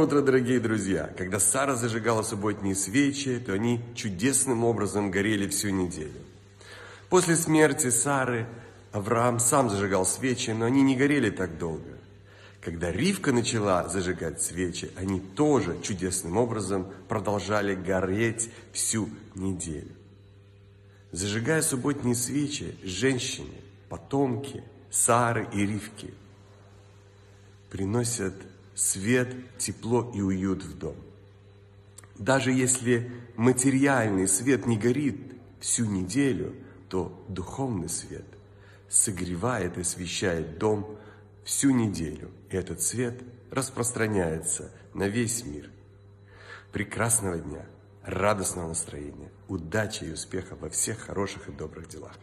Утро, дорогие друзья! Когда Сара зажигала субботние свечи, то они чудесным образом горели всю неделю. После смерти Сары Авраам сам зажигал свечи, но они не горели так долго. Когда Ривка начала зажигать свечи, они тоже чудесным образом продолжали гореть всю неделю. Зажигая субботние свечи, женщины, потомки Сары и Ривки приносят свет, тепло и уют в дом. Даже если материальный свет не горит всю неделю, то духовный свет согревает и освещает дом всю неделю. И этот свет распространяется на весь мир. Прекрасного дня, радостного настроения, удачи и успеха во всех хороших и добрых делах.